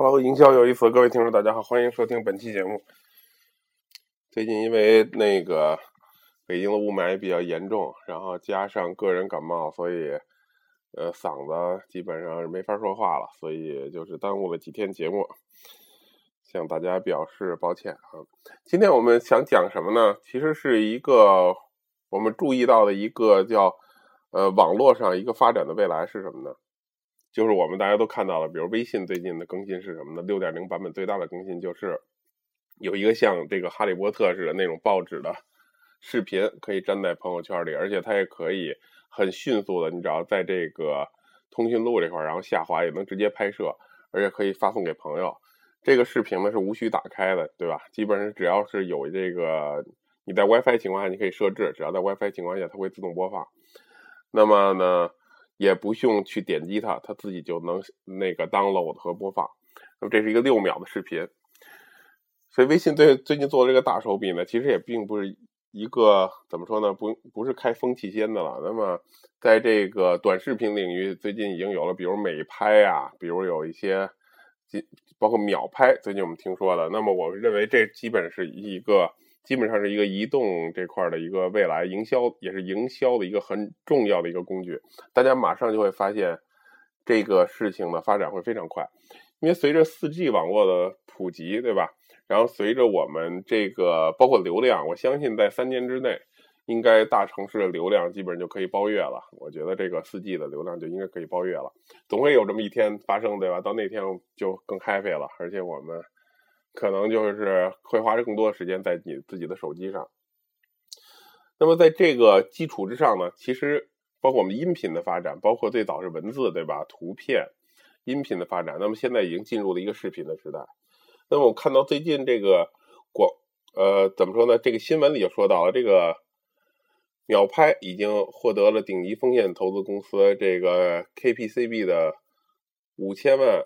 Hello，营销有意思，各位听众大家好，欢迎收听本期节目。最近因为那个北京的雾霾比较严重，然后加上个人感冒，所以呃嗓子基本上是没法说话了，所以就是耽误了几天节目，向大家表示抱歉啊。今天我们想讲什么呢？其实是一个我们注意到的一个叫呃网络上一个发展的未来是什么呢？就是我们大家都看到了，比如微信最近的更新是什么呢？六点零版本最大的更新就是有一个像这个哈利波特似的那种报纸的视频，可以粘在朋友圈里，而且它也可以很迅速的，你只要在这个通讯录这块，然后下滑也能直接拍摄，而且可以发送给朋友。这个视频呢是无需打开的，对吧？基本上只要是有这个你在 WiFi 情况下，你可以设置，只要在 WiFi 情况下，它会自动播放。那么呢？也不用去点击它，它自己就能那个 download 和播放。那么这是一个六秒的视频，所以微信对最近做的这个大手笔呢，其实也并不是一个怎么说呢，不不是开风气先的了。那么在这个短视频领域，最近已经有了，比如美拍啊，比如有一些，包括秒拍，最近我们听说的。那么我认为这基本是一个。基本上是一个移动这块的一个未来营销，也是营销的一个很重要的一个工具。大家马上就会发现，这个事情的发展会非常快，因为随着 4G 网络的普及，对吧？然后随着我们这个包括流量，我相信在三年之内，应该大城市的流量基本上就可以包月了。我觉得这个 4G 的流量就应该可以包月了，总会有这么一天发生，对吧？到那天就更 happy 了，而且我们。可能就是会花更多的时间在你自己的手机上。那么在这个基础之上呢，其实包括我们音频的发展，包括最早是文字，对吧？图片、音频的发展，那么现在已经进入了一个视频的时代。那么我看到最近这个广，呃，怎么说呢？这个新闻里就说到了，这个秒拍已经获得了顶级风险投资公司这个 KPCB 的五千万。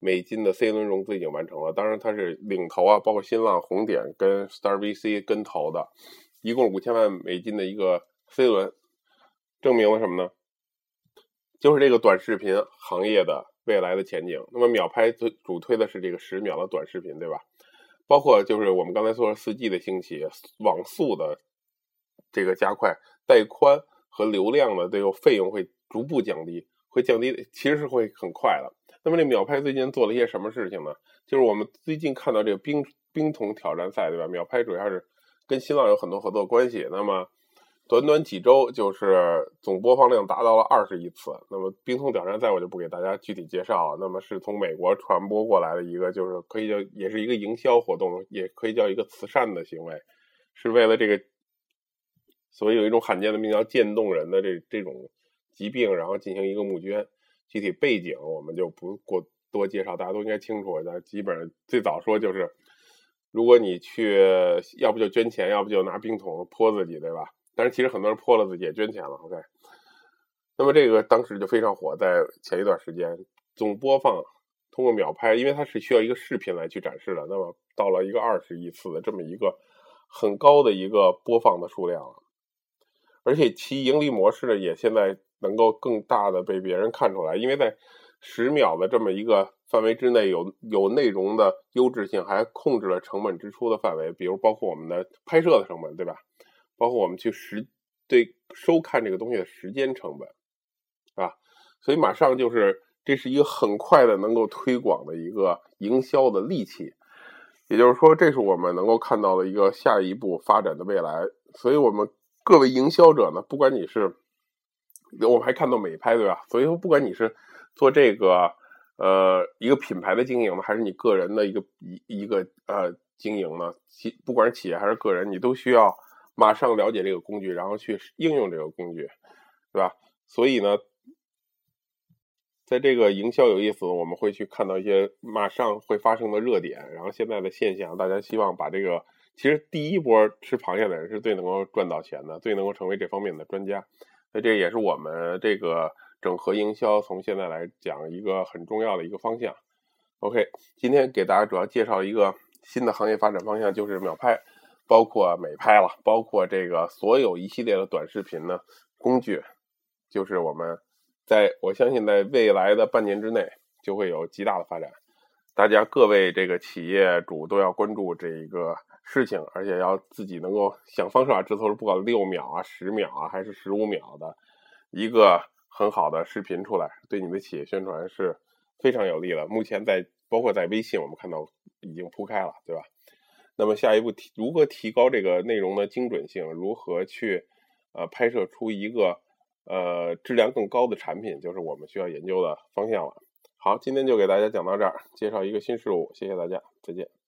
美金的 C 轮融资已经完成了，当然它是领投啊，包括新浪、红点跟 Star VC 跟投的，一共五千万美金的一个 C 轮，证明了什么呢？就是这个短视频行业的未来的前景。那么秒拍最主推的是这个十秒的短视频，对吧？包括就是我们刚才说四 G 的兴起，网速的这个加快，带宽和流量的这个费用会逐步降低，会降低，其实是会很快的。那么这秒拍最近做了一些什么事情呢？就是我们最近看到这个冰冰桶挑战赛，对吧？秒拍主要是跟新浪有很多合作关系。那么短短几周，就是总播放量达到了二十亿次。那么冰桶挑战赛我就不给大家具体介绍了。那么是从美国传播过来的一个，就是可以叫也是一个营销活动，也可以叫一个慈善的行为，是为了这个所以有一种罕见的病叫渐冻人的这这种疾病，然后进行一个募捐。具体背景我们就不过多介绍，大家都应该清楚。那基本上最早说就是，如果你去，要不就捐钱，要不就拿冰桶泼自己，对吧？但是其实很多人泼了自己也捐钱了。OK，那么这个当时就非常火，在前一段时间总播放通过秒拍，因为它是需要一个视频来去展示的，那么到了一个二十亿次的这么一个很高的一个播放的数量，而且其盈利模式呢也现在。能够更大的被别人看出来，因为在十秒的这么一个范围之内，有有内容的优质性，还控制了成本支出的范围，比如包括我们的拍摄的成本，对吧？包括我们去时对收看这个东西的时间成本，啊，所以马上就是这是一个很快的能够推广的一个营销的利器，也就是说，这是我们能够看到的一个下一步发展的未来。所以我们各位营销者呢，不管你是。我们还看到美拍，对吧？所以说，不管你是做这个呃一个品牌的经营呢，还是你个人的一个一一个呃经营呢，企不管是企业还是个人，你都需要马上了解这个工具，然后去应用这个工具，对吧？所以呢，在这个营销有意思，我们会去看到一些马上会发生的热点，然后现在的现象，大家希望把这个，其实第一波吃螃蟹的人是最能够赚到钱的，最能够成为这方面的专家。那这也是我们这个整合营销从现在来讲一个很重要的一个方向。OK，今天给大家主要介绍一个新的行业发展方向，就是秒拍，包括美拍了，包括这个所有一系列的短视频呢工具，就是我们在我相信在未来的半年之内就会有极大的发展。大家各位这个企业主都要关注这一个事情，而且要自己能够想方设法制作出不管六秒啊、十秒啊还是十五秒的一个很好的视频出来，对你的企业宣传是非常有利的。目前在包括在微信，我们看到已经铺开了，对吧？那么下一步提如何提高这个内容的精准性？如何去呃拍摄出一个呃质量更高的产品，就是我们需要研究的方向了。好，今天就给大家讲到这儿，介绍一个新事物，谢谢大家，再见。